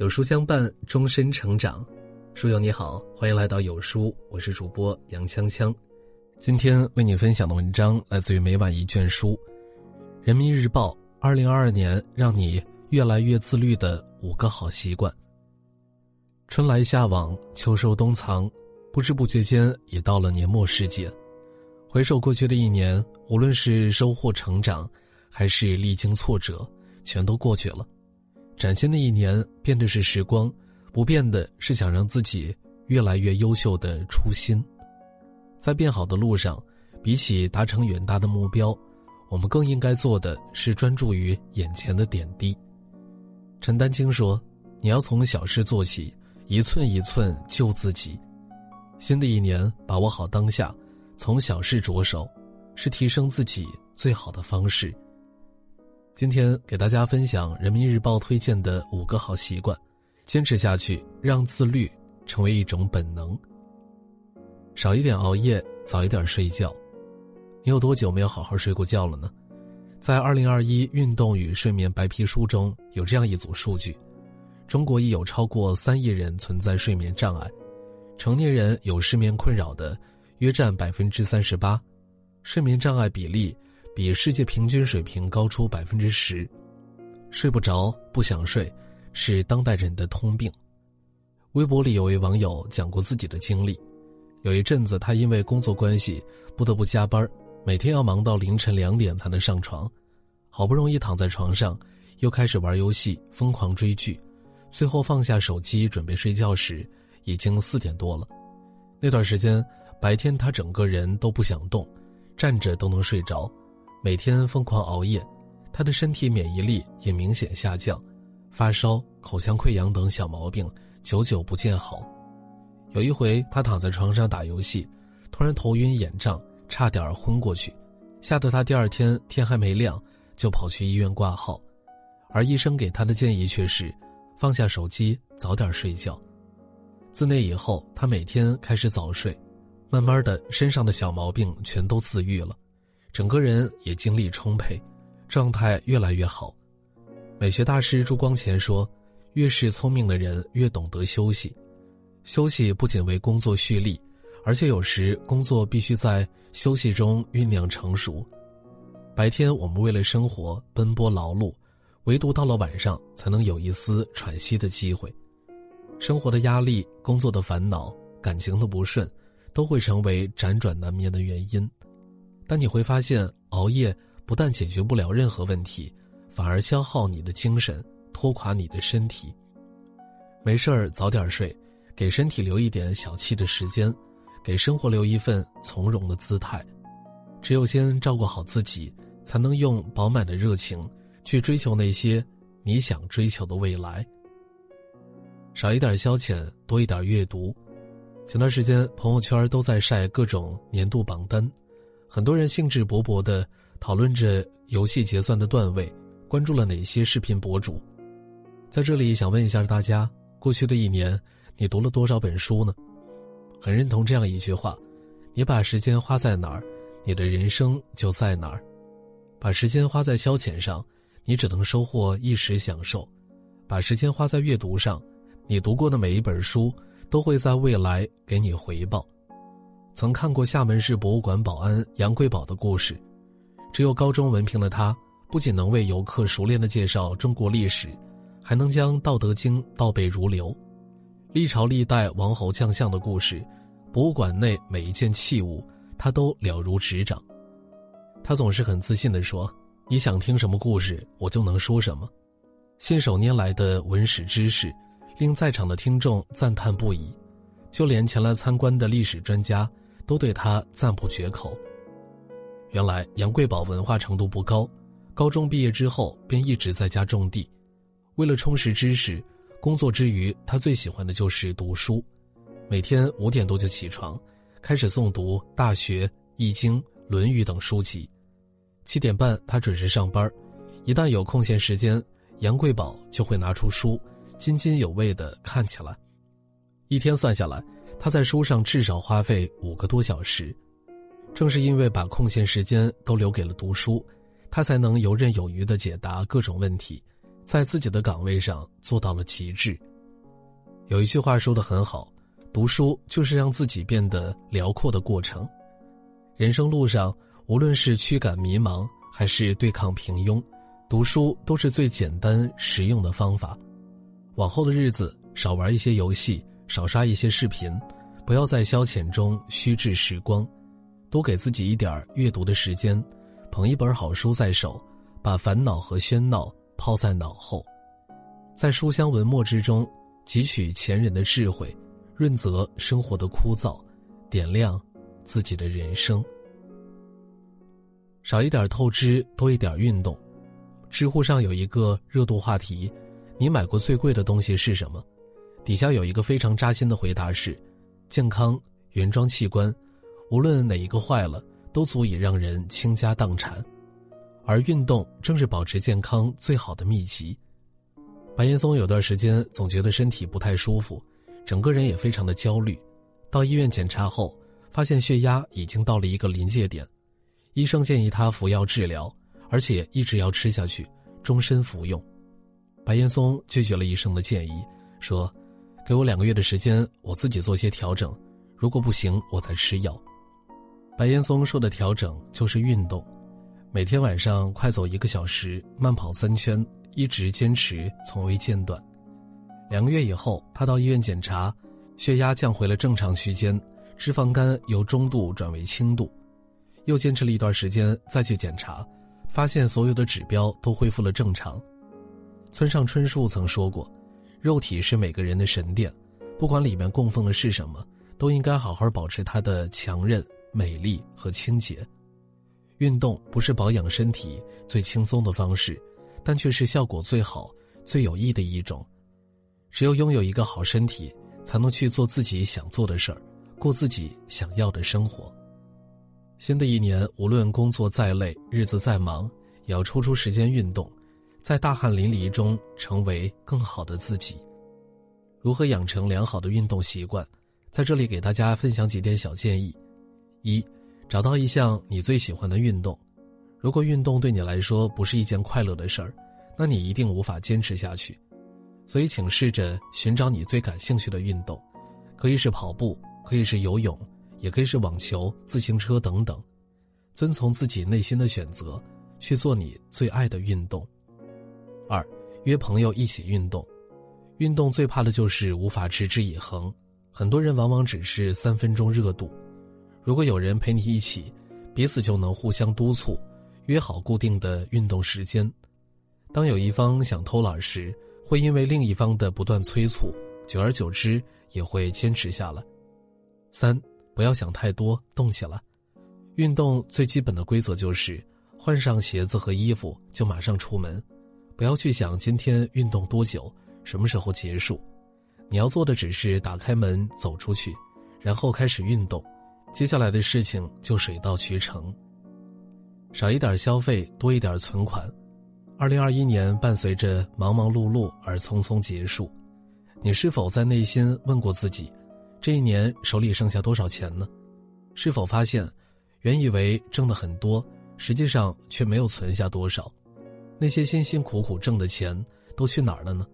有书相伴，终身成长。书友你好，欢迎来到有书，我是主播杨锵锵。今天为你分享的文章来自于每晚一卷书，《人民日报》二零二二年让你越来越自律的五个好习惯。春来夏往，秋收冬藏，不知不觉间也到了年末时节。回首过去的一年，无论是收获成长，还是历经挫折，全都过去了。崭新的一年，变的是时光，不变的是想让自己越来越优秀的初心。在变好的路上，比起达成远大的目标，我们更应该做的是专注于眼前的点滴。陈丹青说：“你要从小事做起，一寸一寸救自己。”新的一年，把握好当下，从小事着手，是提升自己最好的方式。今天给大家分享《人民日报》推荐的五个好习惯，坚持下去，让自律成为一种本能。少一点熬夜，早一点睡觉。你有多久没有好好睡过觉了呢？在《二零二一运动与睡眠白皮书》中有这样一组数据：中国已有超过三亿人存在睡眠障碍，成年人有失眠困扰的约占百分之三十八，睡眠障碍比例。比世界平均水平高出百分之十，睡不着、不想睡，是当代人的通病。微博里有位网友讲过自己的经历，有一阵子他因为工作关系不得不加班，每天要忙到凌晨两点才能上床，好不容易躺在床上，又开始玩游戏、疯狂追剧，最后放下手机准备睡觉时，已经四点多了。那段时间，白天他整个人都不想动，站着都能睡着。每天疯狂熬夜，他的身体免疫力也明显下降，发烧、口腔溃疡等小毛病久久不见好。有一回，他躺在床上打游戏，突然头晕眼胀，差点昏过去，吓得他第二天天还没亮就跑去医院挂号，而医生给他的建议却是放下手机，早点睡觉。自那以后，他每天开始早睡，慢慢的，身上的小毛病全都自愈了。整个人也精力充沛，状态越来越好。美学大师朱光潜说：“越是聪明的人，越懂得休息。休息不仅为工作蓄力，而且有时工作必须在休息中酝酿成熟。白天我们为了生活奔波劳碌，唯独到了晚上才能有一丝喘息的机会。生活的压力、工作的烦恼、感情的不顺，都会成为辗转难眠的原因。”但你会发现，熬夜不但解决不了任何问题，反而消耗你的精神，拖垮你的身体。没事儿早点睡，给身体留一点小憩的时间，给生活留一份从容的姿态。只有先照顾好自己，才能用饱满的热情去追求那些你想追求的未来。少一点消遣，多一点阅读。前段时间朋友圈都在晒各种年度榜单。很多人兴致勃勃地讨论着游戏结算的段位，关注了哪些视频博主。在这里想问一下大家：过去的一年，你读了多少本书呢？很认同这样一句话：你把时间花在哪儿，你的人生就在哪儿。把时间花在消遣上，你只能收获一时享受；把时间花在阅读上，你读过的每一本书都会在未来给你回报。曾看过厦门市博物馆保安杨贵宝的故事，只有高中文凭的他，不仅能为游客熟练的介绍中国历史，还能将《道德经》倒背如流。历朝历代王侯将相的故事，博物馆内每一件器物，他都了如指掌。他总是很自信地说：“你想听什么故事，我就能说什么。”信手拈来的文史知识，令在场的听众赞叹不已，就连前来参观的历史专家。都对他赞不绝口。原来杨贵宝文化程度不高，高中毕业之后便一直在家种地。为了充实知识，工作之余他最喜欢的就是读书。每天五点多就起床，开始诵读《大学》《易经》《论语》等书籍。七点半他准时上班，一旦有空闲时间，杨贵宝就会拿出书，津津有味地看起来。一天算下来。他在书上至少花费五个多小时，正是因为把空闲时间都留给了读书，他才能游刃有余地解答各种问题，在自己的岗位上做到了极致。有一句话说的很好，读书就是让自己变得辽阔的过程。人生路上，无论是驱赶迷茫，还是对抗平庸，读书都是最简单实用的方法。往后的日子，少玩一些游戏，少刷一些视频，不要在消遣中虚掷时光，多给自己一点阅读的时间，捧一本好书在手，把烦恼和喧闹抛在脑后，在书香文墨之中汲取前人的智慧，润泽生活的枯燥，点亮。自己的人生，少一点透支，多一点运动。知乎上有一个热度话题：“你买过最贵的东西是什么？”底下有一个非常扎心的回答是：“健康原装器官，无论哪一个坏了，都足以让人倾家荡产。”而运动正是保持健康最好的秘籍。白岩松有段时间总觉得身体不太舒服，整个人也非常的焦虑，到医院检查后。发现血压已经到了一个临界点，医生建议他服药治疗，而且一直要吃下去，终身服用。白岩松拒绝了医生的建议，说：“给我两个月的时间，我自己做些调整，如果不行，我再吃药。”白岩松说的调整就是运动，每天晚上快走一个小时，慢跑三圈，一直坚持，从未间断。两个月以后，他到医院检查，血压降回了正常区间。脂肪肝由中度转为轻度，又坚持了一段时间，再去检查，发现所有的指标都恢复了正常。村上春树曾说过：“肉体是每个人的神殿，不管里面供奉的是什么，都应该好好保持它的强韧、美丽和清洁。”运动不是保养身体最轻松的方式，但却是效果最好、最有益的一种。只有拥有一个好身体，才能去做自己想做的事儿。过自己想要的生活。新的一年，无论工作再累，日子再忙，也要抽出时间运动，在大汗淋漓中成为更好的自己。如何养成良好的运动习惯？在这里给大家分享几点小建议：一，找到一项你最喜欢的运动。如果运动对你来说不是一件快乐的事儿，那你一定无法坚持下去。所以，请试着寻找你最感兴趣的运动，可以是跑步。可以是游泳，也可以是网球、自行车等等，遵从自己内心的选择，去做你最爱的运动。二，约朋友一起运动，运动最怕的就是无法持之以恒，很多人往往只是三分钟热度。如果有人陪你一起，彼此就能互相督促，约好固定的运动时间。当有一方想偷懒时，会因为另一方的不断催促，久而久之也会坚持下来。三，不要想太多，动起来。运动最基本的规则就是，换上鞋子和衣服就马上出门，不要去想今天运动多久，什么时候结束。你要做的只是打开门走出去，然后开始运动，接下来的事情就水到渠成。少一点消费，多一点存款。二零二一年伴随着忙忙碌碌而匆匆结束，你是否在内心问过自己？这一年手里剩下多少钱呢？是否发现，原以为挣的很多，实际上却没有存下多少？那些辛辛苦苦挣的钱都去哪儿了呢？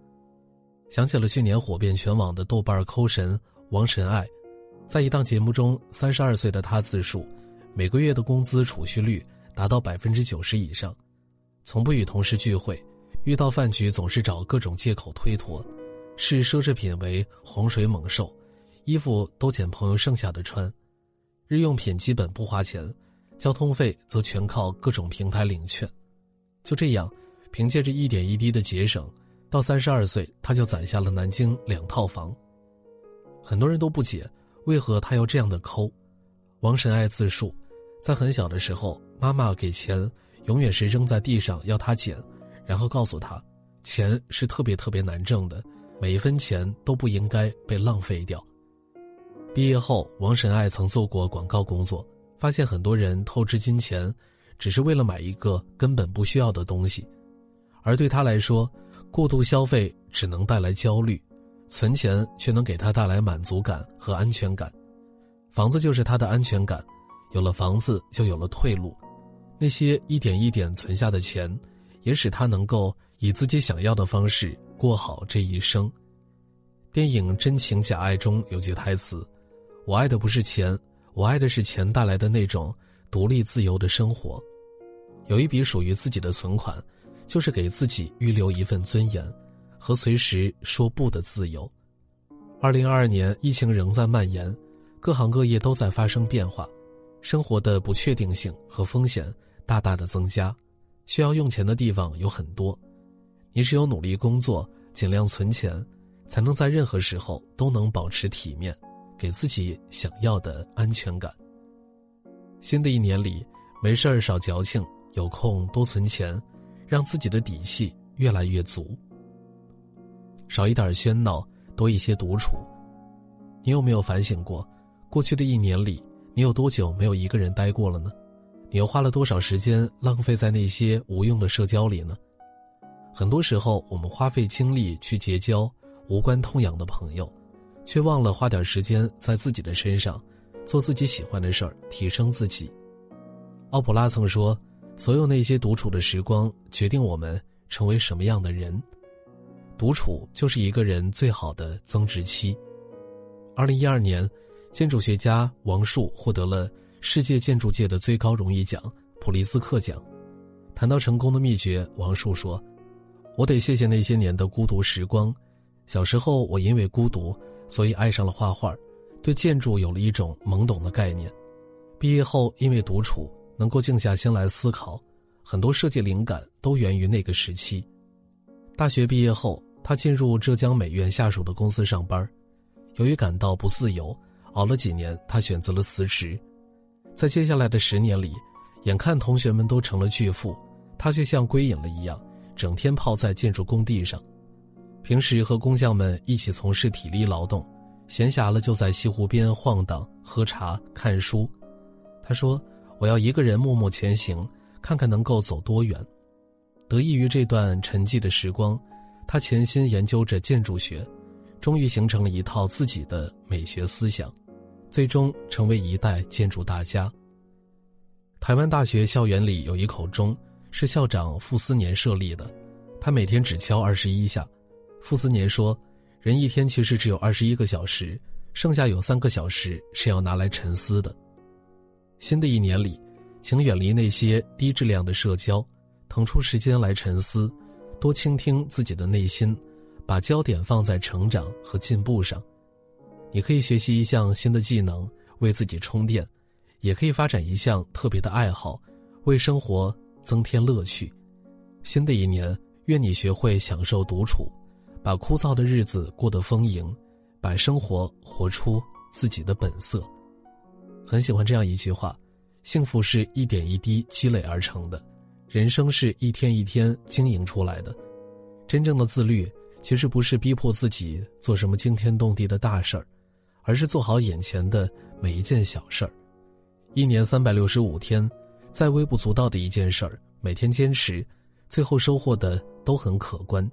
想起了去年火遍全网的豆瓣抠神王神爱，在一档节目中，三十二岁的他自述，每个月的工资储蓄率达到百分之九十以上，从不与同事聚会，遇到饭局总是找各种借口推脱，视奢侈品为洪水猛兽。衣服都捡朋友剩下的穿，日用品基本不花钱，交通费则全靠各种平台领券。就这样，凭借着一点一滴的节省，到三十二岁他就攒下了南京两套房。很多人都不解，为何他要这样的抠。王神爱自述，在很小的时候，妈妈给钱永远是扔在地上要他捡，然后告诉他，钱是特别特别难挣的，每一分钱都不应该被浪费掉。毕业后，王神爱曾做过广告工作，发现很多人透支金钱，只是为了买一个根本不需要的东西，而对他来说，过度消费只能带来焦虑，存钱却能给他带来满足感和安全感。房子就是他的安全感，有了房子就有了退路，那些一点一点存下的钱，也使他能够以自己想要的方式过好这一生。电影《真情假爱》中有句台词：“我爱的不是钱，我爱的是钱带来的那种独立自由的生活。有一笔属于自己的存款，就是给自己预留一份尊严和随时说不的自由。”二零二二年，疫情仍在蔓延，各行各业都在发生变化，生活的不确定性和风险大大的增加，需要用钱的地方有很多。你只有努力工作，尽量存钱，才能在任何时候都能保持体面，给自己想要的安全感。新的一年里，没事儿少矫情，有空多存钱，让自己的底气越来越足。少一点喧闹，多一些独处。你有没有反省过，过去的一年里，你有多久没有一个人待过了呢？你又花了多少时间浪费在那些无用的社交里呢？很多时候，我们花费精力去结交无关痛痒的朋友，却忘了花点时间在自己的身上，做自己喜欢的事儿，提升自己。奥普拉曾说：“所有那些独处的时光，决定我们成为什么样的人。独处就是一个人最好的增值期。”二零一二年，建筑学家王树获得了世界建筑界的最高荣誉奖——普利兹克奖。谈到成功的秘诀，王树说。我得谢谢那些年的孤独时光。小时候，我因为孤独，所以爱上了画画，对建筑有了一种懵懂的概念。毕业后，因为独处，能够静下心来思考，很多设计灵感都源于那个时期。大学毕业后，他进入浙江美院下属的公司上班，由于感到不自由，熬了几年，他选择了辞职。在接下来的十年里，眼看同学们都成了巨富，他却像归隐了一样。整天泡在建筑工地上，平时和工匠们一起从事体力劳动，闲暇了就在西湖边晃荡、喝茶、看书。他说：“我要一个人默默前行，看看能够走多远。”得益于这段沉寂的时光，他潜心研究着建筑学，终于形成了一套自己的美学思想，最终成为一代建筑大家。台湾大学校园里有一口钟。是校长傅斯年设立的，他每天只敲二十一下。傅斯年说：“人一天其实只有二十一个小时，剩下有三个小时是要拿来沉思的。”新的一年里，请远离那些低质量的社交，腾出时间来沉思，多倾听自己的内心，把焦点放在成长和进步上。你可以学习一项新的技能，为自己充电；也可以发展一项特别的爱好，为生活。增添乐趣。新的一年，愿你学会享受独处，把枯燥的日子过得丰盈，把生活活出自己的本色。很喜欢这样一句话：幸福是一点一滴积累而成的，人生是一天一天经营出来的。真正的自律，其实不是逼迫自己做什么惊天动地的大事儿，而是做好眼前的每一件小事儿。一年三百六十五天。再微不足道的一件事儿，每天坚持，最后收获的都很可观。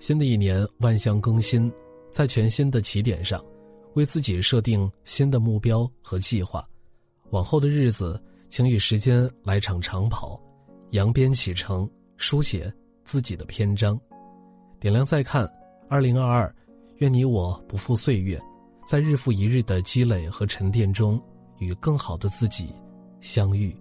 新的一年万象更新，在全新的起点上，为自己设定新的目标和计划。往后的日子，请与时间来场长跑，扬鞭启程，书写自己的篇章。点亮再看，二零二二，愿你我不负岁月，在日复一日的积累和沉淀中，与更好的自己相遇。